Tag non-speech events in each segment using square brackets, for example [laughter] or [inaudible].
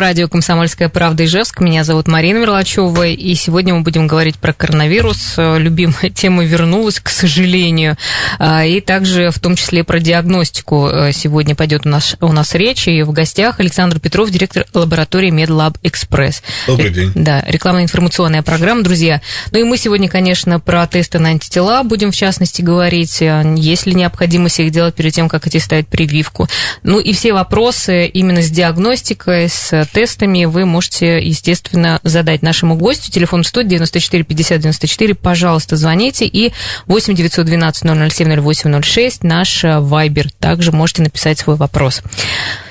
Радио «Комсомольская правда» Ижевск. Меня зовут Марина Мерлачева, и сегодня мы будем говорить про коронавирус. Любимая [laughs] тема вернулась, к сожалению, А, и также в том числе про диагностику. Сегодня пойдет у нас, у нас речь, и в гостях Александр Петров, директор лаборатории MedLab Express. Добрый день. Да, рекламно-информационная программа, друзья. Ну и мы сегодня, конечно, про тесты на антитела будем, в частности, говорить, есть ли необходимость их делать перед тем, как идти ставить прививку. Ну и все вопросы именно с диагностикой, с тестами вы можете, естественно, задать нашему гостю. Телефон 100 94 50 94. Пожалуйста, звоните. И 8 912 007 0806 наш Вайбер. Также можете написать свой вопрос.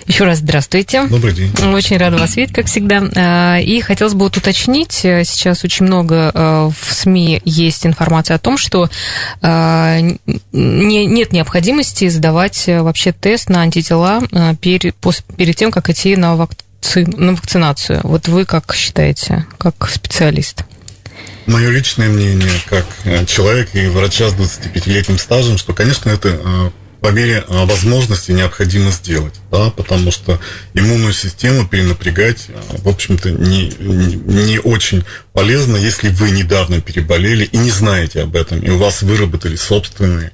Еще раз здравствуйте. Добрый день. Очень рада вас видеть, как всегда. И хотелось бы вот уточнить, сейчас очень много в СМИ есть информация о том, что нет необходимости сдавать вообще тест на антитела перед, перед тем, как идти на вакцинацию на вакцинацию. Вот вы как считаете, как специалист? Мое личное мнение, как человек и врача с 25-летним стажем, что, конечно, это по мере возможности необходимо сделать, да, потому что иммунную систему перенапрягать, в общем-то, не, не очень полезно, если вы недавно переболели и не знаете об этом, и у вас выработали собственные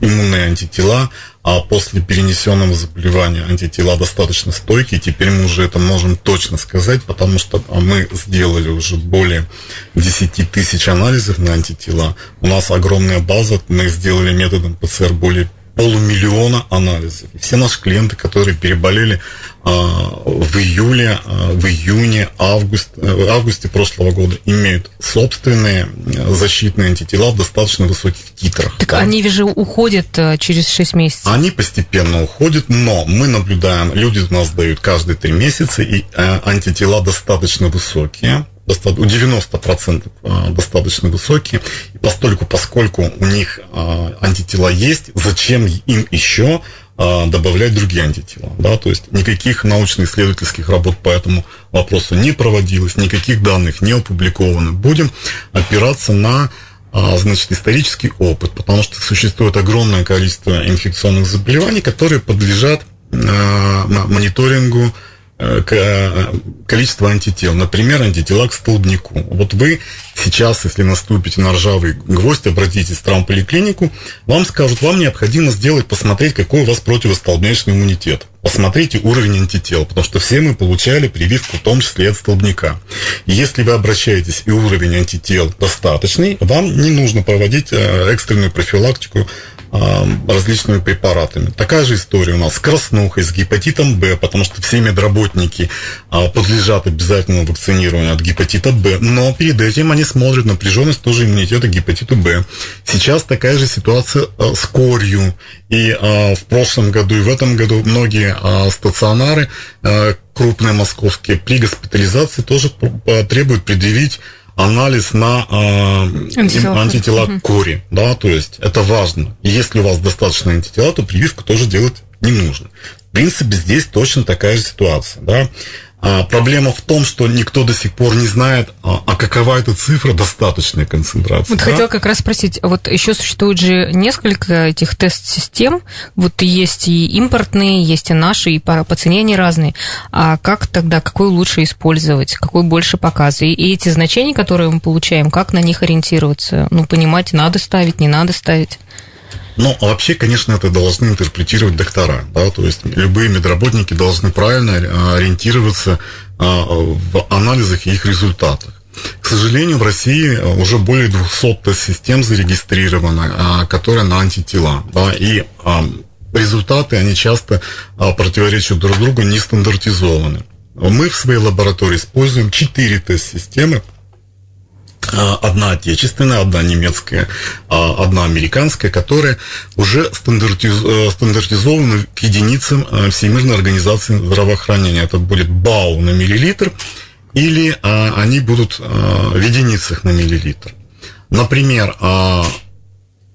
иммунные антитела, а после перенесенного заболевания антитела достаточно стойкие. Теперь мы уже это можем точно сказать, потому что мы сделали уже более 10 тысяч анализов на антитела. У нас огромная база, мы сделали методом ПЦР более полумиллиона анализов. Все наши клиенты, которые переболели а, в июле, а, в июне, август, в августе прошлого года, имеют собственные защитные антитела в достаточно высоких титрах. Так да? они же уходят через 6 месяцев. Они постепенно уходят, но мы наблюдаем, люди у нас дают каждые 3 месяца, и антитела достаточно высокие у 90% достаточно высокие. И постольку, поскольку у них антитела есть, зачем им еще добавлять другие антитела. Да? То есть никаких научно-исследовательских работ по этому вопросу не проводилось, никаких данных не опубликовано. Будем опираться на значит, исторический опыт, потому что существует огромное количество инфекционных заболеваний, которые подлежат мониторингу количество антител. Например, антитела к столбнику. Вот вы сейчас, если наступите на ржавый гвоздь, обратитесь в травмполиклинику, вам скажут, вам необходимо сделать, посмотреть, какой у вас противостолбнячный иммунитет. Посмотрите уровень антител, потому что все мы получали прививку, в том числе от столбняка. Если вы обращаетесь и уровень антител достаточный, вам не нужно проводить экстренную профилактику различными препаратами. Такая же история у нас с краснухой, с гепатитом Б, потому что все медработники подлежат обязательному вакцинированию от гепатита Б, но перед этим они смотрят напряженность тоже иммунитета гепатиту Б. Сейчас такая же ситуация с корью, и в прошлом году и в этом году многие стационары крупные московские при госпитализации тоже требуют предъявить анализ на э, антитела, антитела к кори, да, то есть это важно. Если у вас достаточно антитела, то прививку тоже делать не нужно. В принципе, здесь точно такая же ситуация, да. А проблема в том, что никто до сих пор не знает, а, а какова эта цифра достаточной концентрации. Вот да? хотела как раз спросить, вот еще существует же несколько этих тест-систем, вот есть и импортные, есть и наши, и по, по цене они разные. А как тогда, какой лучше использовать, какой больше показывает? И эти значения, которые мы получаем, как на них ориентироваться? Ну, понимать, надо ставить, не надо ставить? Ну, а вообще, конечно, это должны интерпретировать доктора, да, то есть любые медработники должны правильно ориентироваться в анализах и их результатах. К сожалению, в России уже более 200 тест-систем зарегистрировано, которые на антитела, да, и результаты, они часто противоречат друг другу, не стандартизованы. Мы в своей лаборатории используем 4 тест-системы, одна отечественная, одна немецкая, одна американская, которые уже стандартиз... стандартизованы к единицам Всемирной организации здравоохранения. Это будет БАУ на миллилитр или они будут в единицах на миллилитр. Например,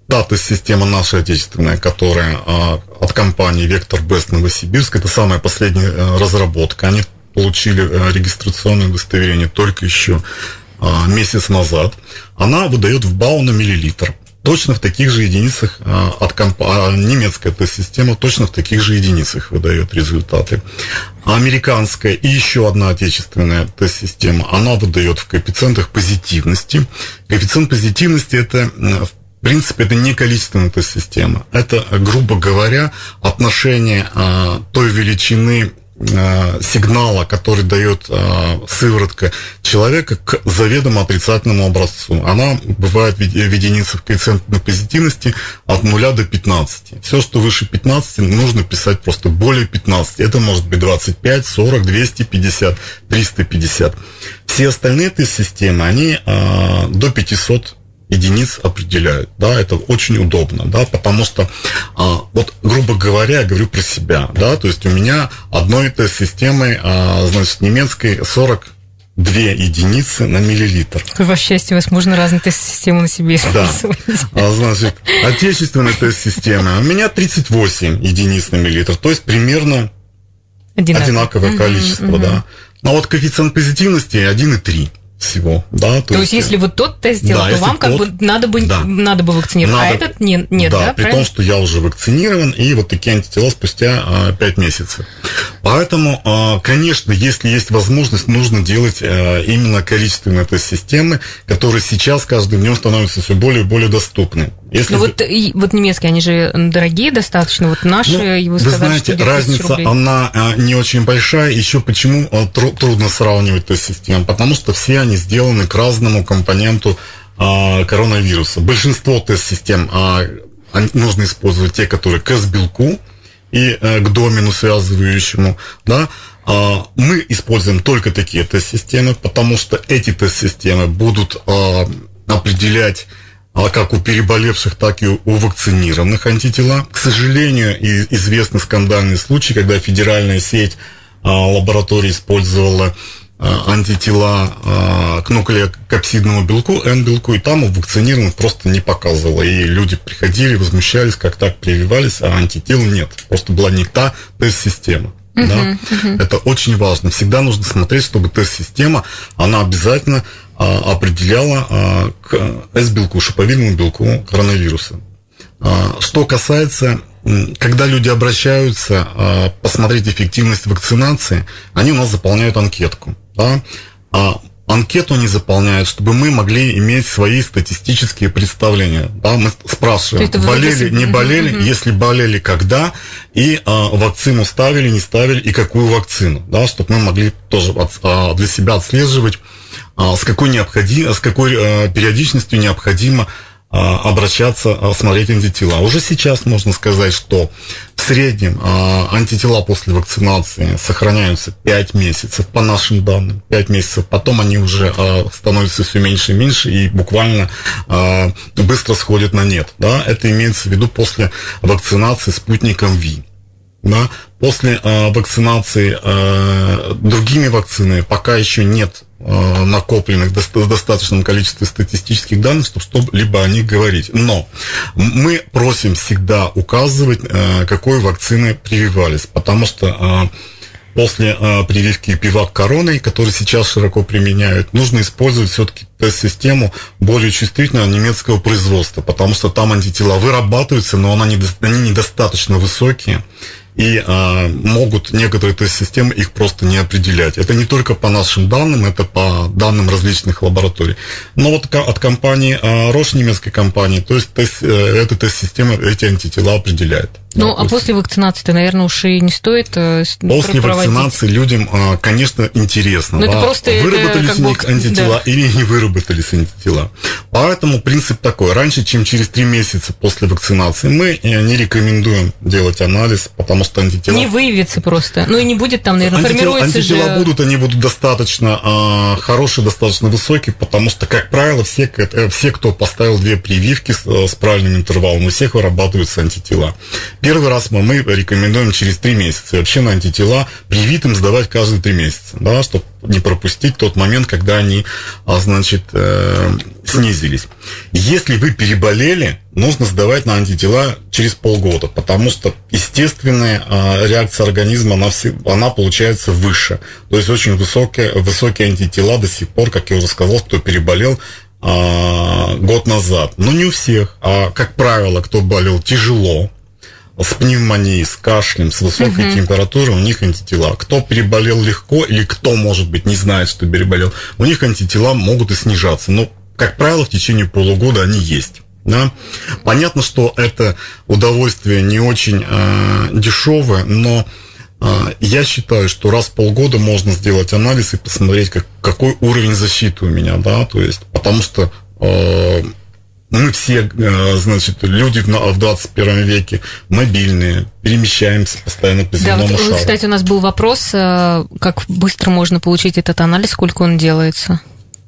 дата система наша отечественная, которая от компании Вектор Бест Новосибирск, это самая последняя разработка. Они получили регистрационное удостоверение только еще месяц назад, она выдает в БАУ на миллилитр точно в таких же единицах а, от комп... а, немецкая тест-система точно в таких же единицах выдает результаты. А американская и еще одна отечественная тест-система, она выдает в коэффициентах позитивности. Коэффициент позитивности это в принципе, это не количественная тест-система. Это, грубо говоря, отношение а, той величины сигнала, который дает э, сыворотка человека к заведомо отрицательному образцу. Она бывает в единицах коэффициентной позитивности от 0 до 15. Все, что выше 15, нужно писать просто более 15. Это может быть 25, 40, 250, 350. Все остальные этой системы, они э, до 500 единиц определяют, да, это очень удобно, да, потому что, а, вот, грубо говоря, я говорю про себя, да, то есть у меня одной этой системой, а, значит, немецкой 40 две единицы на миллилитр. Какое счастье, у вас можно разные тест-системы на себе использовать. Да. А, значит, отечественная тест-система у меня 38 единиц на миллилитр, то есть примерно Одинаково. одинаковое количество, угу. да. Но вот коэффициент позитивности 1,3 всего, да. То, то есть, есть, если вот тот тест сделал, да, то вам как тот, бы надо бы да. надо бы вакцинировать, а надо, а этот не, нет, да? Да, при правильно? том, что я уже вакцинирован, и вот такие антитела спустя а, 5 месяцев. Поэтому, а, конечно, если есть возможность, нужно делать а, именно количественные тест-системы, которые сейчас каждым днем становятся все более и более доступны. Если... Ну вот, и, вот немецкие, они же дорогие достаточно, вот наши, ну, вы сказали, знаете, что разница, она а, не очень большая, еще почему а, тру, трудно сравнивать тест-системы, потому что все они сделаны к разному компоненту а, коронавируса. Большинство тест-систем а, нужно использовать те, которые к S-белку и а, к домену связывающему, да, а, мы используем только такие тест-системы, потому что эти тест-системы будут а, определять а как у переболевших, так и у вакцинированных антитела. К сожалению, известны скандальные случаи, когда федеральная сеть а, лабораторий использовала а, антитела а, к нуклеокапсидному белку, N-белку, и там у вакцинированных просто не показывало. И люди приходили, возмущались, как так прививались, а антител нет. Просто была не та тест-система. Uh-huh, да? uh-huh. Это очень важно. Всегда нужно смотреть, чтобы тест-система, она обязательно а, определяла а, к S-белку, шиповидному белку коронавируса. А, что касается, когда люди обращаются посмотреть эффективность вакцинации, они у нас заполняют анкетку. Да? Анкету они заполняют, чтобы мы могли иметь свои статистические представления. Да, мы спрашиваем, болели, не болели, угу. если болели, когда, и а, вакцину ставили, не ставили, и какую вакцину, да, чтобы мы могли тоже от, а, для себя отслеживать а, с какой, необходим, с какой а, периодичностью необходимо а, обращаться, смотреть антитела. Уже сейчас можно сказать, что в среднем антитела после вакцинации сохраняются 5 месяцев, по нашим данным, 5 месяцев. Потом они уже становятся все меньше и меньше и буквально быстро сходят на нет. Да? Это имеется в виду после вакцинации спутником ВИ. Да? После э, вакцинации э, другими вакцинами пока еще нет э, накопленных в достаточном количестве статистических данных, чтобы что-либо о них говорить. Но мы просим всегда указывать, э, какой вакцины прививались, потому что э, после э, прививки пивак короной, который сейчас широко применяют, нужно использовать все-таки тест-систему более чувствительного немецкого производства, потому что там антитела вырабатываются, но они недостаточно высокие и а, могут некоторые тест-системы их просто не определять. Это не только по нашим данным, это по данным различных лабораторий. Но вот от компании а, Roche, немецкой компании, то есть тест, э, эта тест-система эти антитела определяет. Ну, да, а после вакцинации, наверное, уж и не стоит э, После проводить. вакцинации людям, а, конечно, интересно, Но да, это просто выработались это у них бы, антитела да. или не выработались антитела. Поэтому принцип такой. Раньше, чем через три месяца после вакцинации, мы э, не рекомендуем делать анализ, потому что антитела... Не выявится просто. Ну и не будет там, наверное, антитела, формируется антитела же... будут, они будут достаточно э, хорошие, достаточно высокие, потому что, как правило, все, э, все кто поставил две прививки с, с правильным интервалом, у всех вырабатываются антитела Первый раз мы, мы рекомендуем через три месяца. И вообще на антитела привитым сдавать каждые три месяца, да, чтобы не пропустить тот момент, когда они, а, значит, э, снизились. Если вы переболели, нужно сдавать на антитела через полгода, потому что естественная э, реакция организма, она, все, она получается выше. То есть очень высокие, высокие антитела до сих пор, как я уже сказал, кто переболел, а, год назад. Но не у всех. А, как правило, кто болел тяжело, с пневмонией, с кашлем, с высокой uh-huh. температурой, у них антитела. Кто переболел легко или кто, может быть, не знает, что переболел, у них антитела могут и снижаться. Но, как правило, в течение полугода они есть. Да? Понятно, что это удовольствие не очень э, дешевое, но э, я считаю, что раз в полгода можно сделать анализ и посмотреть, как, какой уровень защиты у меня, да, то есть, потому что э, мы все, э, значит, люди в 21 веке мобильные, перемещаемся постоянно по земному да, вот, шару. Кстати, у нас был вопрос, э, как быстро можно получить этот анализ, сколько он делается?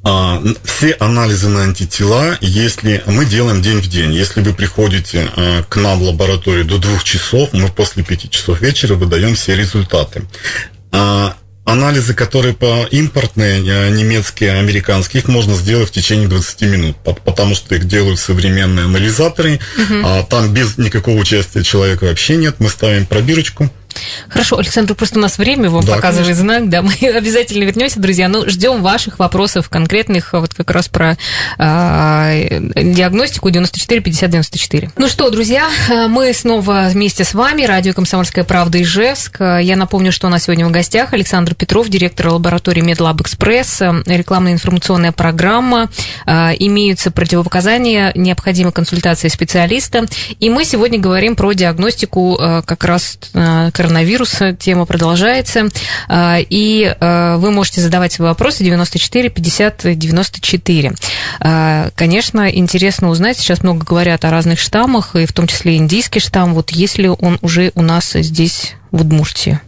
А, все анализы на антитела, если мы делаем день в день, если вы приходите э, к нам в лабораторию до двух часов, мы после пяти часов вечера выдаем все результаты. А, анализы, которые по импортные, э, немецкие, американские, их можно сделать в течение 20 минут, потому что их делают современные анализаторы, угу. а там без никакого участия человека вообще нет. Мы ставим пробирочку, Хорошо, Александр, просто у нас время вам да, показывает конечно. знак, да, мы [laughs] обязательно вернемся, друзья, ну, ждем ваших вопросов конкретных вот как раз про э, диагностику 94 50 94. Ну что, друзья, мы снова вместе с вами, радио «Комсомольская правда» Ижевск. Я напомню, что у нас сегодня в гостях Александр Петров, директор лаборатории Медлаб Экспресс, рекламная информационная программа, э, имеются противопоказания, необходима консультация специалиста, и мы сегодня говорим про диагностику э, как раз э, коронавируса. Тема продолжается. А, и а, вы можете задавать свои вопросы 94 50 94. Конечно, интересно узнать, сейчас много говорят о разных штаммах, и в том числе индийский штамм. Вот есть ли он уже у нас здесь, в Удмуртии?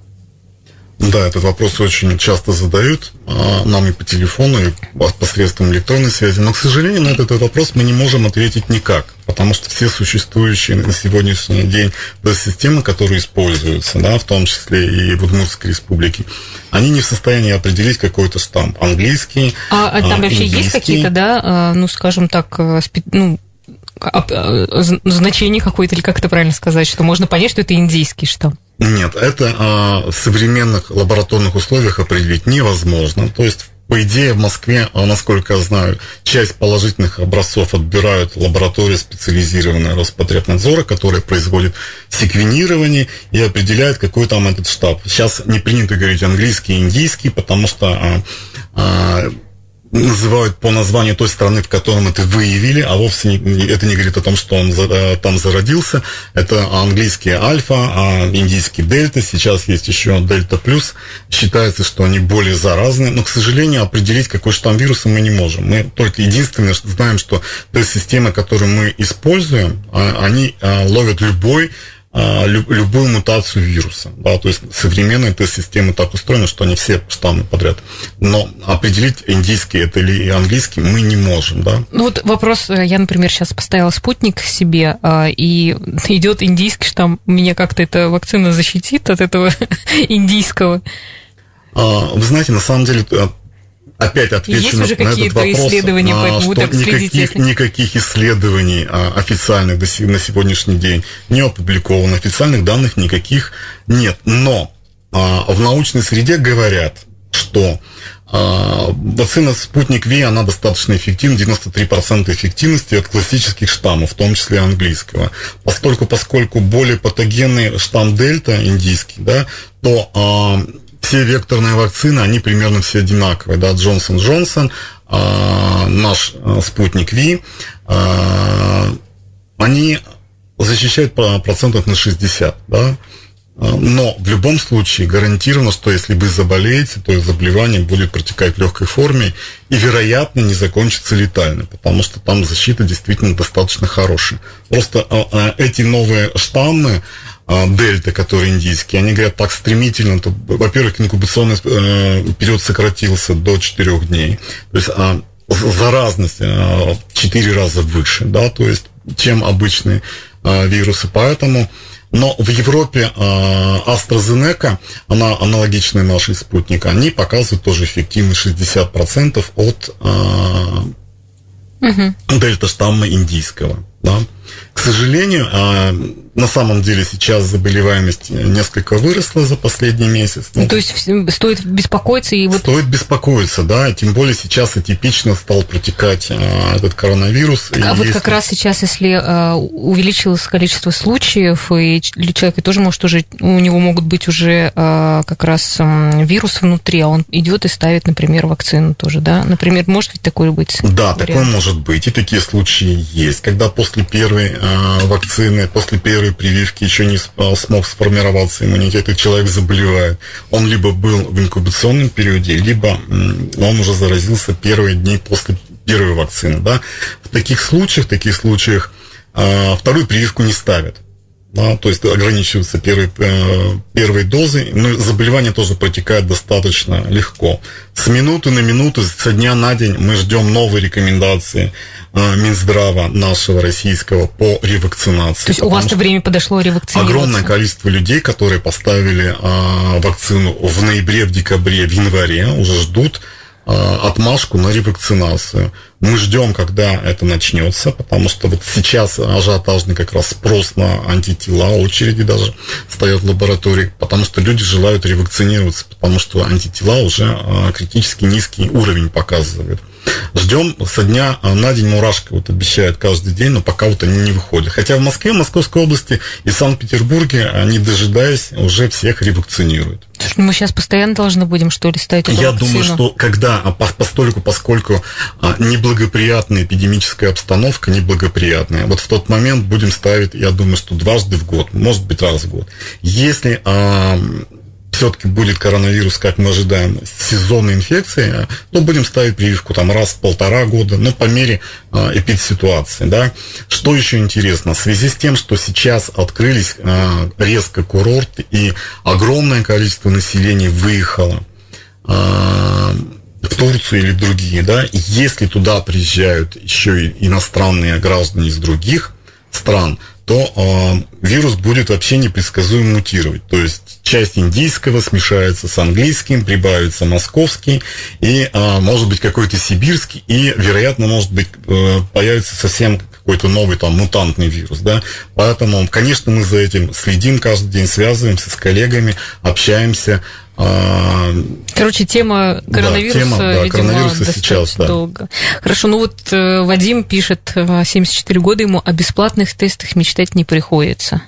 Да, этот вопрос очень часто задают а, нам и по телефону, и посредством электронной связи. Но, к сожалению, на этот вопрос мы не можем ответить никак, потому что все существующие на сегодняшний день системы, которые используются, да, в том числе и в Удмуртской республике, они не в состоянии определить какой-то штамп. Английский, А, а там вообще есть какие-то, да, а, ну, скажем так, э, ну, значение какое-то, или как это правильно сказать, что можно понять, что это индийский штамп? Нет, это а, в современных лабораторных условиях определить невозможно. То есть по идее, в Москве, а, насколько я знаю, часть положительных образцов отбирают лаборатории специализированные Роспотребнадзора, которая производит секвенирование и определяет, какой там этот штаб. Сейчас не принято говорить английский и индийский, потому что а, а, называют по названию той страны, в котором это выявили, а вовсе не, это не говорит о том, что он за, э, там зародился. Это английский альфа, а индийский дельта. Сейчас есть еще дельта плюс. Считается, что они более заразны, но, к сожалению, определить, какой штамм вируса мы не можем. Мы только единственное знаем, что те системы, которые мы используем, а, они а, ловят любой а, любую мутацию вируса. Да, то есть современные тест-системы так устроены, что они все штаммы подряд. Но определить, индийский это или английский, мы не можем. Да? Ну вот вопрос, э, я, например, сейчас поставила спутник себе, а, и [laughs] идет индийский штамм, меня как-то эта вакцина защитит от этого [laughs] индийского? А, вы знаете, на самом деле э, опять отвечу Есть на, уже на этот вопрос, исследования по этому, что никаких, никаких исследований а, официальных до, на сегодняшний день не опубликовано, официальных данных никаких нет. Но а, в научной среде говорят, что а, вакцина «Спутник Ви», она достаточно эффективна, 93% эффективности от классических штаммов, в том числе английского. Поскольку, поскольку более патогенный штамм дельта, индийский, да, то а, все векторные вакцины, они примерно все одинаковые, да, Джонсон Джонсон, э, наш э, спутник Ви, э, они защищают процентов на 60, да, но в любом случае гарантировано, что если вы заболеете, то заболевание будет протекать в легкой форме и, вероятно, не закончится летально, потому что там защита действительно достаточно хорошая. Просто эти новые штаммы, а, дельта, который индийский, они говорят так стремительно, то, во-первых, инкубационный э, период сократился до 4 дней. То есть а, заразность в 4 раза выше, да, то есть, чем обычные а, вирусы. Поэтому Но в Европе э, AstraZeneca, она аналогичная нашей спутника, они показывают тоже эффективность 60% от э, угу. дельта штамма индийского. Да? К сожалению, а, на самом деле сейчас заболеваемость несколько выросла за последний месяц. Ну, то есть стоит беспокоиться и вот... Стоит беспокоиться, да, тем более сейчас атипично стал протекать а, этот коронавирус. А вот есть... как раз сейчас, если а, увеличилось количество случаев, и человек тоже может уже, у него могут быть уже а, как раз а, вирус внутри, а он идет и ставит, например, вакцину тоже, да? Например, может ведь такое быть? Да, вариант? такое может быть, и такие случаи есть, когда после первой а, вакцины, после первой прививки еще не смог сформироваться иммунитет, и человек заболевает. Он либо был в инкубационном периоде, либо он уже заразился первые дни после первой вакцины. Да? В таких случаях, в таких случаях а, вторую прививку не ставят да, то есть ограничиваются первой, э, первой дозой, но заболевание тоже протекает достаточно легко. С минуты на минуту, со дня на день мы ждем новые рекомендации э, Минздрава нашего российского по ревакцинации. То есть у вас-то время подошло ревакцинироваться? Огромное количество людей, которые поставили э, вакцину в ноябре, в декабре, в январе, уже ждут Э, отмашку на ревакцинацию. Мы ждем, когда это начнется, потому что вот сейчас ажиотажный как раз спрос на антитела, очереди даже стоят в лаборатории, потому что люди желают ревакцинироваться, потому что антитела уже э, критически низкий уровень показывают. Ждем со дня на день мурашка вот обещают каждый день, но пока вот они не выходят. Хотя в Москве, Московской области и Санкт-Петербурге, они дожидаясь, уже всех ревакцинируют. Ну, мы сейчас постоянно должны будем, что ли, ставить эту Я вакцину? думаю, что когда, а постольку, поскольку а, неблагоприятная эпидемическая обстановка, неблагоприятная, вот в тот момент будем ставить, я думаю, что дважды в год, может быть, раз в год. Если а, все-таки будет коронавирус, как мы ожидаем, сезонной инфекции, то будем ставить прививку там раз в полтора года, но по мере э, эпидситуации. Да. Что еще интересно? В связи с тем, что сейчас открылись э, резко курорты и огромное количество населения выехало э, в Турцию или другие, да, если туда приезжают еще и иностранные граждане из других стран, то э, вирус будет вообще непредсказуемо мутировать. То есть часть индийского смешается с английским, прибавится московский, и э, может быть какой-то сибирский, и, вероятно, может быть, э, появится совсем какой-то новый там мутантный вирус, да. Поэтому, конечно, мы за этим следим каждый день, связываемся с коллегами, общаемся, а, Короче, тема коронавируса, да, тема, да, видимо, коронавируса сейчас, да. долго. Хорошо, ну вот э, Вадим пишет, 74 э, года ему, о бесплатных тестах мечтать не приходится.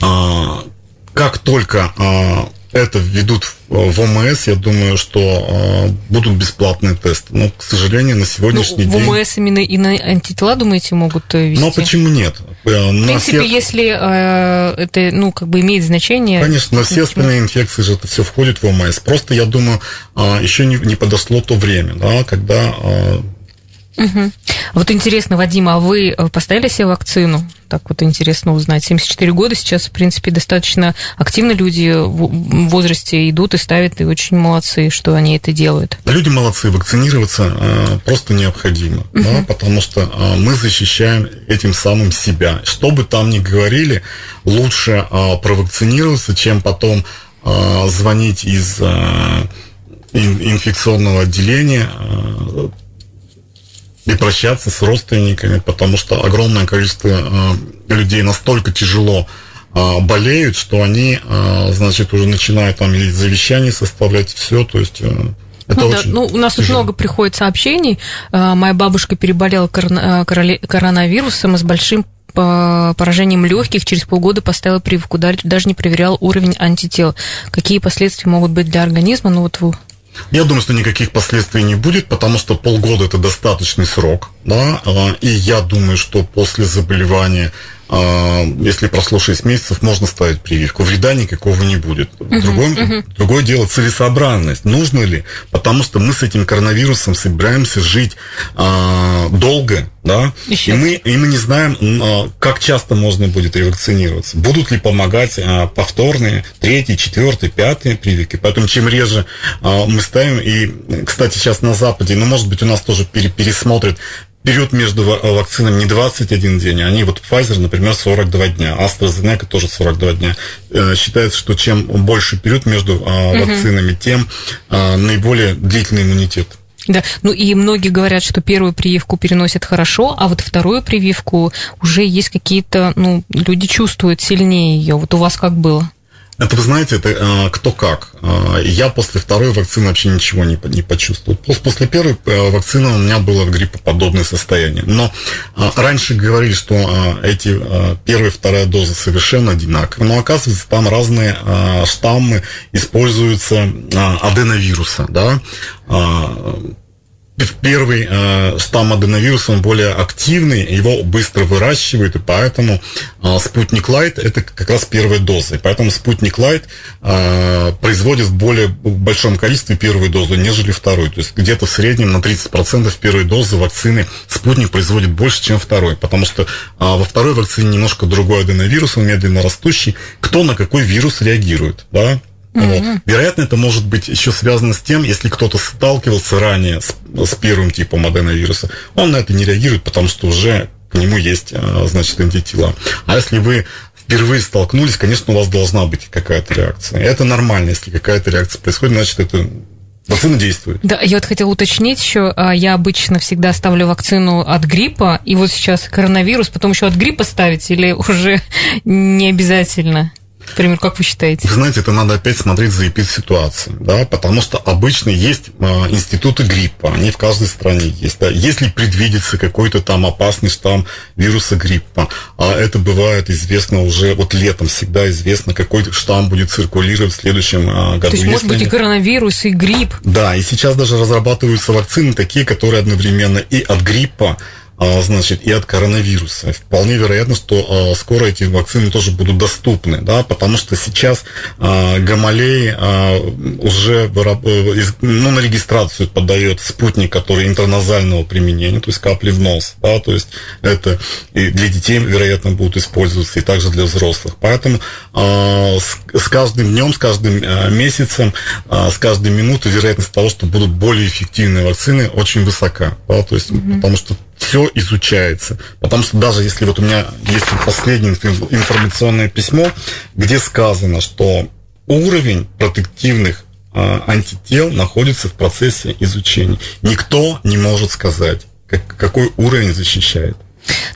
А, как только а, это введут в ОМС, я думаю, что э, будут бесплатные тесты. Но, к сожалению, на сегодняшний ну, день... В ОМС именно и на антитела, думаете, могут вести? Ну, почему нет? Э, в принципе, все... если э, это, ну, как бы имеет значение... Конечно, на все остальные инфекции же это все входит в ОМС. Просто, я думаю, э, еще не, не подошло то время, да, когда... Угу. Вот интересно, Вадим, а вы э, поставили себе вакцину? Так вот интересно узнать. 74 года сейчас, в принципе, достаточно активно люди в возрасте идут и ставят, и очень молодцы, что они это делают. Люди молодцы, вакцинироваться э, просто необходимо, угу. да, потому что э, мы защищаем этим самым себя. Что бы там ни говорили, лучше провакцинироваться, чем потом звонить из инфекционного отделения, и прощаться с родственниками, потому что огромное количество э, людей настолько тяжело э, болеют, что они, э, значит, уже начинают там или завещание составлять, все, то есть... Э, это ну, очень да. ну, у нас тяжело. тут много приходит сообщений. Э, моя бабушка переболела корона, коронавирусом с большим поражением легких через полгода поставила прививку, даже не проверял уровень антител. Какие последствия могут быть для организма? Ну вот вы я думаю, что никаких последствий не будет, потому что полгода это достаточный срок, да, а, и я думаю, что после заболевания если прошло 6 месяцев, можно ставить прививку. Вреда никакого не будет. Другое, uh-huh, другое дело целесообразность. Нужно ли? Потому что мы с этим коронавирусом собираемся жить а, долго, да, и мы, и мы не знаем, а, как часто можно будет ревакцинироваться. Будут ли помогать а, повторные, третьи, четвертые, пятые прививки. Поэтому чем реже а, мы ставим, и, кстати, сейчас на Западе, ну, может быть, у нас тоже пересмотрят период между вакцинами не 21 день, они вот Pfizer, например, 42 дня, AstraZeneca тоже 42 дня. Считается, что чем больше период между вакцинами, тем наиболее длительный иммунитет. Да, ну и многие говорят, что первую прививку переносят хорошо, а вот вторую прививку уже есть какие-то, ну, люди чувствуют сильнее ее. Вот у вас как было? Это, вы знаете, это э, кто как. Э, я после второй вакцины вообще ничего не, не почувствовал. После первой э, вакцины у меня было гриппоподобное состояние. Но раньше говорили, что эти первая и вторая доза совершенно одинаковые. Но оказывается, там разные штаммы используются аденовируса. Да? Первый э, штамм аденовируса, он более активный, его быстро выращивают, и поэтому э, спутник Лайт это как раз первая доза. И поэтому спутник Лайт э, производит в более большом количестве первую дозу, нежели вторую. То есть где-то в среднем на 30% первой дозы вакцины спутник производит больше, чем второй. Потому что э, во второй вакцине немножко другой аденовирус, он медленно растущий. Кто на какой вирус реагирует, да? Mm-hmm. Вероятно, это может быть еще связано с тем, если кто-то сталкивался ранее с, с первым типом аденовируса, он на это не реагирует, потому что уже к нему есть, а, значит, антитела. А если вы впервые столкнулись, конечно, у вас должна быть какая-то реакция. Это нормально, если какая-то реакция происходит, значит, это Вакцина действует. Да, я вот хотела уточнить еще, а, я обычно всегда ставлю вакцину от гриппа, и вот сейчас коронавирус, потом еще от гриппа ставить или уже [laughs] не обязательно? Например, как вы считаете? Вы знаете, это надо опять смотреть за эпидситуацией, да, потому что обычно есть э, институты гриппа, они в каждой стране есть, да. Если предвидится какой-то там опасный штамм вируса гриппа, а это бывает известно уже, вот летом всегда известно, какой штамм будет циркулировать в следующем э, году. То есть, может быть, и коронавирус, и грипп. Да, и сейчас даже разрабатываются вакцины такие, которые одновременно и от гриппа, а, значит, и от коронавируса. Вполне вероятно, что а, скоро эти вакцины тоже будут доступны, да, потому что сейчас а, Гамалей уже э, ну, на регистрацию подает спутник, который интерназального применения, то есть капли в нос, да, то есть это и для детей, вероятно, будут использоваться, и также для взрослых. Поэтому с каждым днем, с каждым месяцем, с каждой минутой вероятность того, что будут более эффективные вакцины, очень высока, да, то есть, mm-hmm. потому что все изучается. Потому что даже если вот у меня есть последнее информационное письмо, где сказано, что уровень протективных антител находится в процессе изучения. Никто не может сказать, как, какой уровень защищает.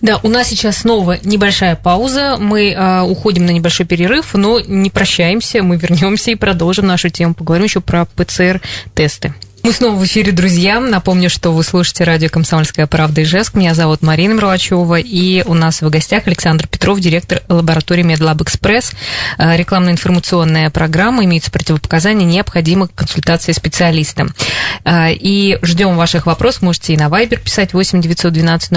Да, у нас сейчас снова небольшая пауза. Мы э, уходим на небольшой перерыв, но не прощаемся. Мы вернемся и продолжим нашу тему. Поговорим еще про ПЦР-тесты. Мы снова в эфире, друзья. Напомню, что вы слушаете радио «Комсомольская правда» Ижевск. Меня зовут Марина Мерлачева, и у нас в гостях Александр Петров, директор лаборатории Медлаб Экспресс. Э, рекламно-информационная программа, имеются противопоказания, необходима консультация специалиста. Э, и ждем ваших вопросов. Можете и на Viber писать 8 912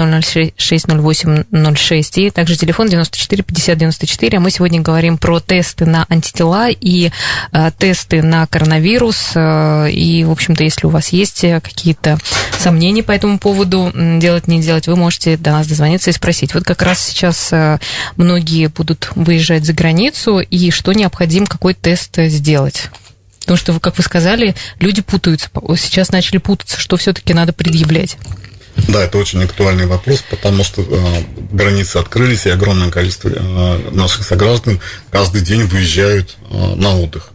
006 08 06, и также телефон 94 50 94. А мы сегодня говорим про тесты на антитела и э, тесты на коронавирус. И, в общем-то, если если у вас есть э, какие-то сомнения по этому поводу, делать, не делать, вы можете до нас дозвониться и спросить. Вот как раз сейчас э, многие будут выезжать за границу, и что необходимо, какой тест сделать? Потому что, как вы сказали, люди путаются. Сейчас начали путаться, что все-таки надо предъявлять. Да, это очень актуальный вопрос, потому что э, границы открылись, и огромное количество э, наших сограждан каждый день выезжают э, на отдых.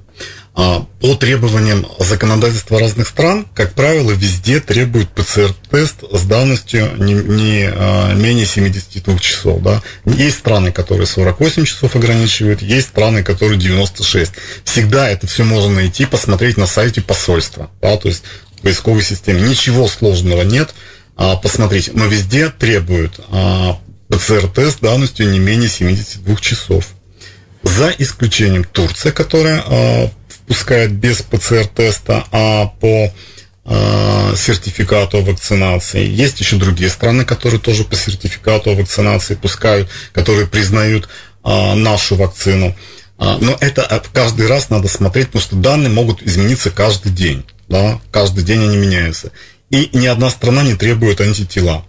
А, по требованиям законодательства разных стран, как правило, везде требуют ПЦР-тест с давностью не, не а, менее 72 часов. Да? Есть страны, которые 48 часов ограничивают, есть страны, которые 96. Всегда это все можно найти, посмотреть на сайте посольства, да? то есть в поисковой системе. Ничего сложного нет. А, посмотрите, но везде требуют ПЦР-тест давностью не менее 72 часов. За исключением Турции, которая пускают без ПЦР-теста, а по э, сертификату о вакцинации. Есть еще другие страны, которые тоже по сертификату о вакцинации пускают, которые признают э, нашу вакцину. Э, но это каждый раз надо смотреть, потому что данные могут измениться каждый день. Да? Каждый день они меняются. И ни одна страна не требует антитела.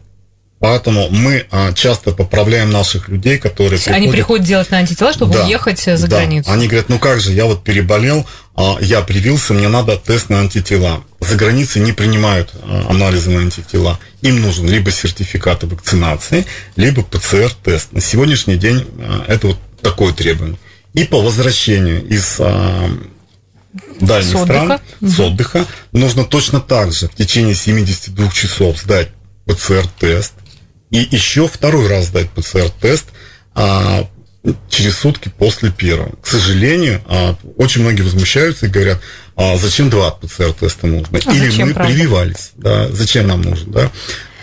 Поэтому мы а, часто поправляем наших людей, которые приходят... Они приходят делать на антитела, чтобы да, уехать э, за да. границу. Они говорят, ну как же, я вот переболел, а, я привился, мне надо тест на антитела. за границей не принимают а, анализы на антитела. Им нужен либо сертификат о вакцинации, либо ПЦР-тест. На сегодняшний день а, это вот такое требование. И по возвращению из а, дальних с стран угу. с отдыха нужно точно так же в течение 72 часов сдать ПЦР-тест и еще второй раз сдать ПЦР-тест а, через сутки после первого. К сожалению, а, очень многие возмущаются и говорят, а зачем два ПЦР-теста нужно? А Или мы правда? прививались, да, зачем нам нужен, да?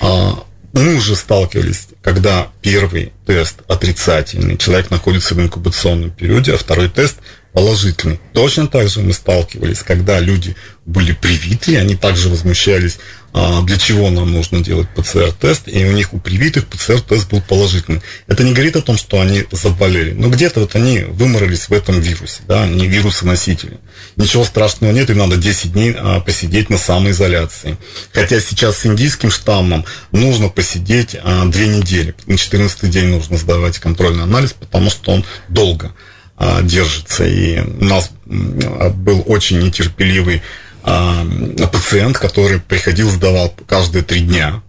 А, мы уже сталкивались, когда первый тест отрицательный, человек находится в инкубационном периоде, а второй тест положительный. Точно так же мы сталкивались, когда люди были привиты, они также возмущались, для чего нам нужно делать ПЦР-тест, и у них у привитых ПЦР-тест был положительный. Это не говорит о том, что они заболели, но где-то вот они выморались в этом вирусе, да, они вирусоносители. Ничего страшного нет, им надо 10 дней а, посидеть на самоизоляции. Хотя сейчас с индийским штаммом нужно посидеть а, 2 недели. На 14 день нужно сдавать контрольный анализ, потому что он долго а, держится. И у нас был очень нетерпеливый а, пациент, который приходил, сдавал каждые три дня.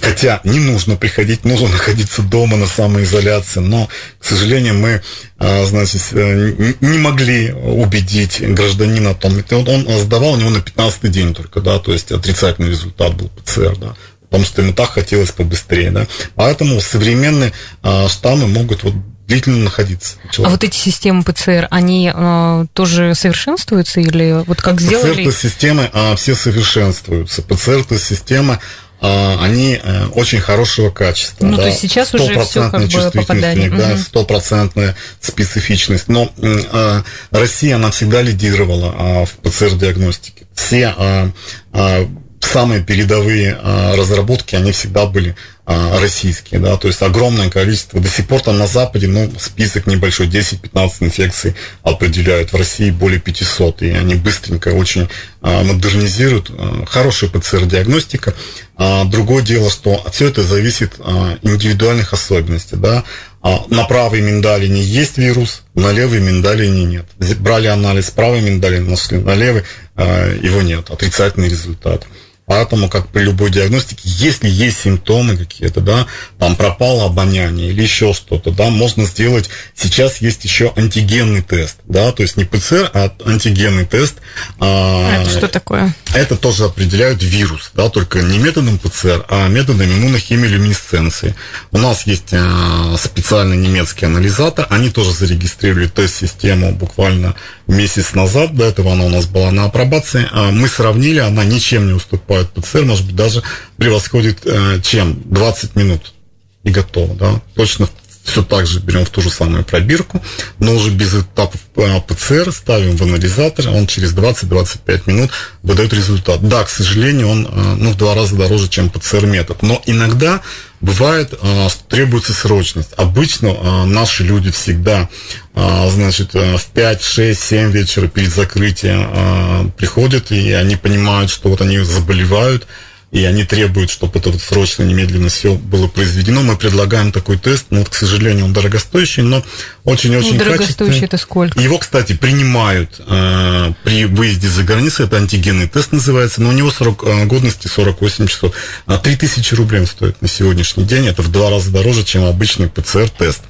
Хотя не нужно приходить, нужно [laughs] находиться дома на самоизоляции, но, к сожалению, мы, а, значит, э, не могли убедить гражданина о том, он, он сдавал у него на 15 день только, да, то есть отрицательный результат был ПЦР, да, потому что ему так хотелось побыстрее, да. Поэтому современные а, штаммы могут вот длительно находиться. Человек. А вот эти системы ПЦР, они э, тоже совершенствуются или вот как сделали? ПЦР-системы э, все совершенствуются. ПЦР-системы э, они э, очень хорошего качества. Ну, да, то есть сейчас уже все как бы попадание. Да, стопроцентная специфичность. Но э, Россия, она всегда лидировала э, в ПЦР-диагностике. Все э, э, самые передовые э, разработки, они всегда были а, российские, да, то есть огромное количество, до сих пор там на Западе, ну, список небольшой, 10-15 инфекций определяют, в России более 500, и они быстренько очень а, модернизируют, а, хорошая ПЦР-диагностика. А, другое дело, что все это зависит индивидуальных особенностей, да, на правой миндалине есть вирус, на левой миндалине нет. Брали анализ правой миндалины, нашли на левой, его нет, отрицательный результат. Поэтому, как при любой диагностике, если есть симптомы какие-то, да, там пропало обоняние или еще что-то, да, можно сделать, сейчас есть еще антигенный тест, да, то есть не ПЦР, а антигенный тест. А, это что такое? Это тоже определяют вирус, да, только не методом ПЦР, а методом иммунохимиолюминесценции. У нас есть а, специальный немецкий анализатор, они тоже зарегистрировали тест-систему буквально месяц назад, до этого она у нас была на апробации, а мы сравнили, она ничем не уступает ПЦР, может быть, даже превосходит э, чем? 20 минут. И готово, да, точно все так же берем в ту же самую пробирку, но уже без этапов э, ПЦР ставим в анализатор, он через 20-25 минут выдает результат. Да, к сожалению, он э, ну, в два раза дороже, чем ПЦР-метод, но иногда бывает, э, требуется срочность. Обычно наши люди всегда, значит, в 5, 6, 7 вечера перед закрытием приходят, и они понимают, что вот они заболевают, и они требуют, чтобы это вот срочно, немедленно все было произведено. Мы предлагаем такой тест, но, вот, к сожалению, он дорогостоящий, но очень-очень ну, дорогостоящий это сколько? Его, кстати, принимают э, при выезде за границу, это антигенный тест называется, но у него срок э, годности 48 часов. А 3000 рублей он стоит на сегодняшний день, это в два раза дороже, чем обычный ПЦР-тест.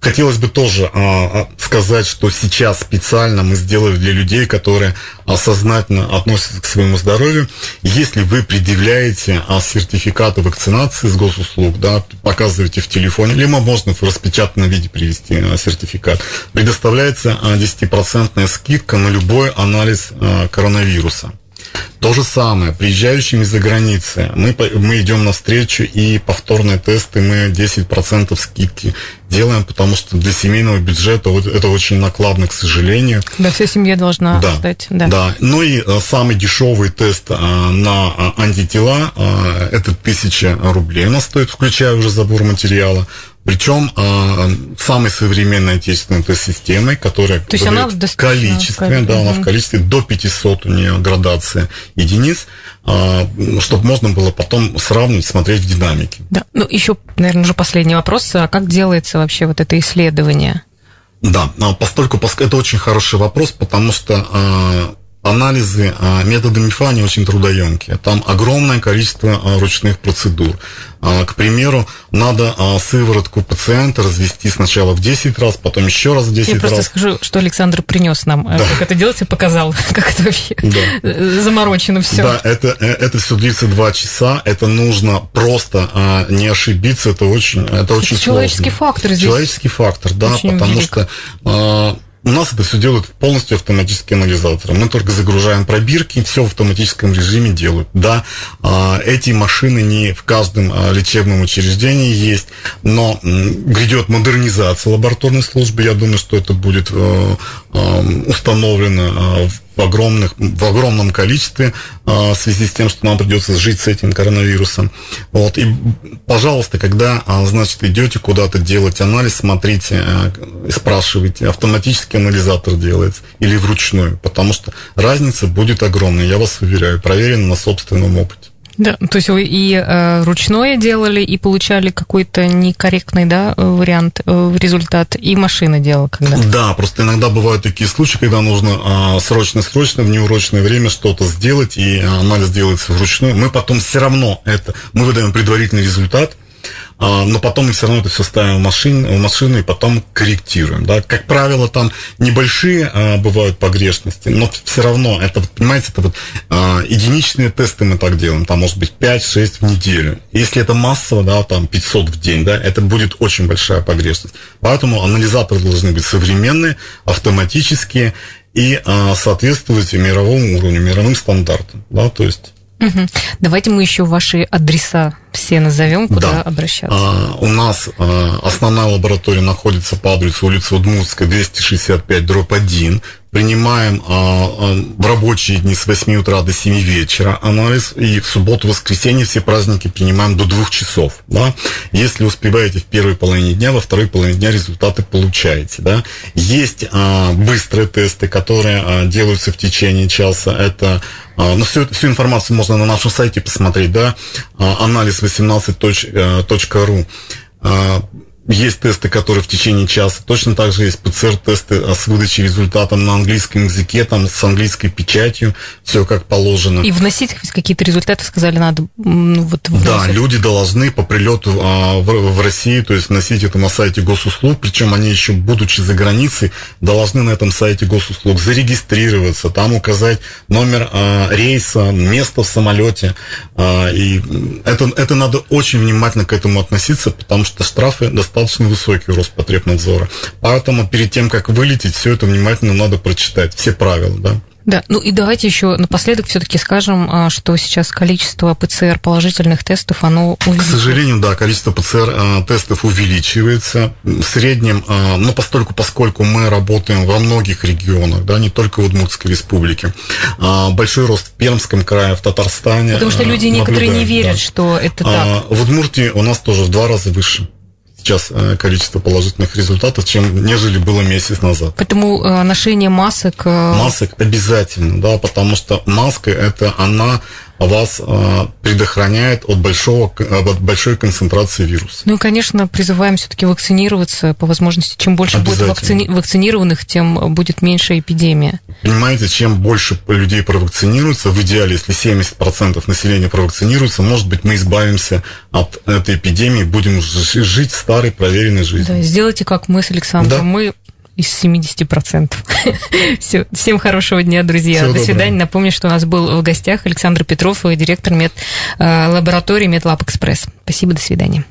Хотелось бы тоже а, сказать, что сейчас специально мы сделали для людей, которые осознательно относятся к своему здоровью. Если вы предъявляете а, сертификаты вакцинации с госуслуг, да, показываете в телефоне, либо можно в распечатанном виде привести а, сертификат, предоставляется а, 10% скидка на любой анализ а, коронавируса. То же самое, приезжающими за границы, мы, мы идем навстречу и повторные тесты мы 10% скидки делаем, потому что для семейного бюджета это очень накладно, к сожалению. Да, вся семья должна да, сдать. Да. да. Ну и а, самый дешевый тест а, на а, антитела, а, это 1000 рублей у нас стоит, включая уже забор материала. Причем э, самой современной отечественной тест-системой, которая То есть она в количестве, да, она в количестве до 500 у нее градация единиц, э, чтобы можно было потом сравнить, смотреть в динамике. Да, ну еще, наверное, уже последний вопрос. А как делается вообще вот это исследование? Да, постольку, это очень хороший вопрос, потому что анализы а, методами ФА, они очень трудоемкие. Там огромное количество а, ручных процедур. А, к примеру, надо сыворотку пациента развести сначала в 10 раз, потом еще раз в 10 Я раз. Я просто скажу, что Александр принес нам, да. как это делать, и показал, [laughs] как это вообще да. заморочено все. Да, это, э, это все длится 2 часа, это нужно просто не ошибиться, это очень, это, это очень человеческий сложно. фактор здесь. Человеческий фактор, да, потому велик. что у нас это все делают полностью автоматические анализаторы. Мы только загружаем пробирки, все в автоматическом режиме делают. Да, а, эти машины не в каждом а, лечебном учреждении есть, но грядет модернизация лабораторной службы. Я думаю, что это будет э, э, установлено в в, огромных, в огромном количестве а, в связи с тем, что нам придется жить с этим коронавирусом. Вот. И, пожалуйста, когда, а, значит, идете куда-то делать анализ, смотрите, а, спрашивайте, автоматически анализатор делается или вручную, потому что разница будет огромной, я вас уверяю, проверено на собственном опыте. Да, то есть вы и э, ручное делали, и получали какой-то некорректный да, вариант, э, результат, и машина делала когда? Да, просто иногда бывают такие случаи, когда нужно срочно-срочно в неурочное время что-то сделать, и анализ делается вручную. Мы потом все равно это, мы выдаем предварительный результат, а, но потом мы все равно это все ставим в машину, в машину и потом корректируем. Да? Как правило, там небольшие а, бывают погрешности, но все равно, это, понимаете, это вот а, единичные тесты мы так делаем, там может быть 5-6 в неделю. Если это массово, да, там 500 в день, да, это будет очень большая погрешность. Поэтому анализаторы должны быть современные, автоматические и а, соответствовать мировому уровню, мировым стандартам. Да, то есть Угу. Давайте мы еще ваши адреса все назовем, куда да. обращаться. А, у нас а, основная лаборатория находится по адресу улица Удмуртская, 265, дробь 1 принимаем а, а, в рабочие дни с 8 утра до 7 вечера анализ, и в субботу, воскресенье все праздники принимаем до 2 часов. Да? Если успеваете в первой половине дня, во второй половине дня результаты получаете. Да? Есть а, быстрые тесты, которые а, делаются в течение часа. Это а, ну, всю, всю информацию можно на нашем сайте посмотреть, да, а, анализ 18.ru есть тесты, которые в течение часа. Точно так же есть ПЦР-тесты с выдачей результатом на английском языке, там с английской печатью, все как положено. И вносить какие-то результаты, сказали, надо ну, вот Да, люди должны по прилету а, в, в Россию, то есть вносить это на сайте госуслуг, причем они еще, будучи за границей, должны на этом сайте госуслуг зарегистрироваться, там указать номер а, рейса, место в самолете. А, и это, это надо очень внимательно к этому относиться, потому что штрафы достаточно достаточно высокий у Роспотребнадзора. Поэтому перед тем, как вылететь, все это внимательно надо прочитать, все правила, да. Да, ну и давайте еще напоследок все-таки скажем, а, что сейчас количество ПЦР положительных тестов, оно увеличивается. К сожалению, да, количество ПЦР а, тестов увеличивается. В среднем, а, ну, постольку, поскольку мы работаем во многих регионах, да, не только в Удмуртской республике, большой рост в Пермском крае, в Татарстане. Потому что люди некоторые не верят, да. что это так. В Удмуртии у нас тоже в два раза выше сейчас э, количество положительных результатов, чем нежели было месяц назад. Поэтому э, ношение масок... Э, масок обязательно, да, потому что маска это она вас э, предохраняет от, большого, от большой концентрации вируса. Ну и, конечно, призываем все-таки вакцинироваться по возможности. Чем больше будет вакцини... вакцинированных, тем будет меньше эпидемия. Понимаете, чем больше людей провакцинируется, в идеале, если 70% населения провакцинируется, может быть, мы избавимся от этой эпидемии, будем жить старой, проверенной жизнью. Да, сделайте как мы с Александром. Да. Мы из 70%. [laughs] Все, всем хорошего дня, друзья. Всего До свидания. Доброго. Напомню, что у нас был в гостях Александр Петров, директор мед, э, лаборатории Медлаб Экспресс. Спасибо, до свидания.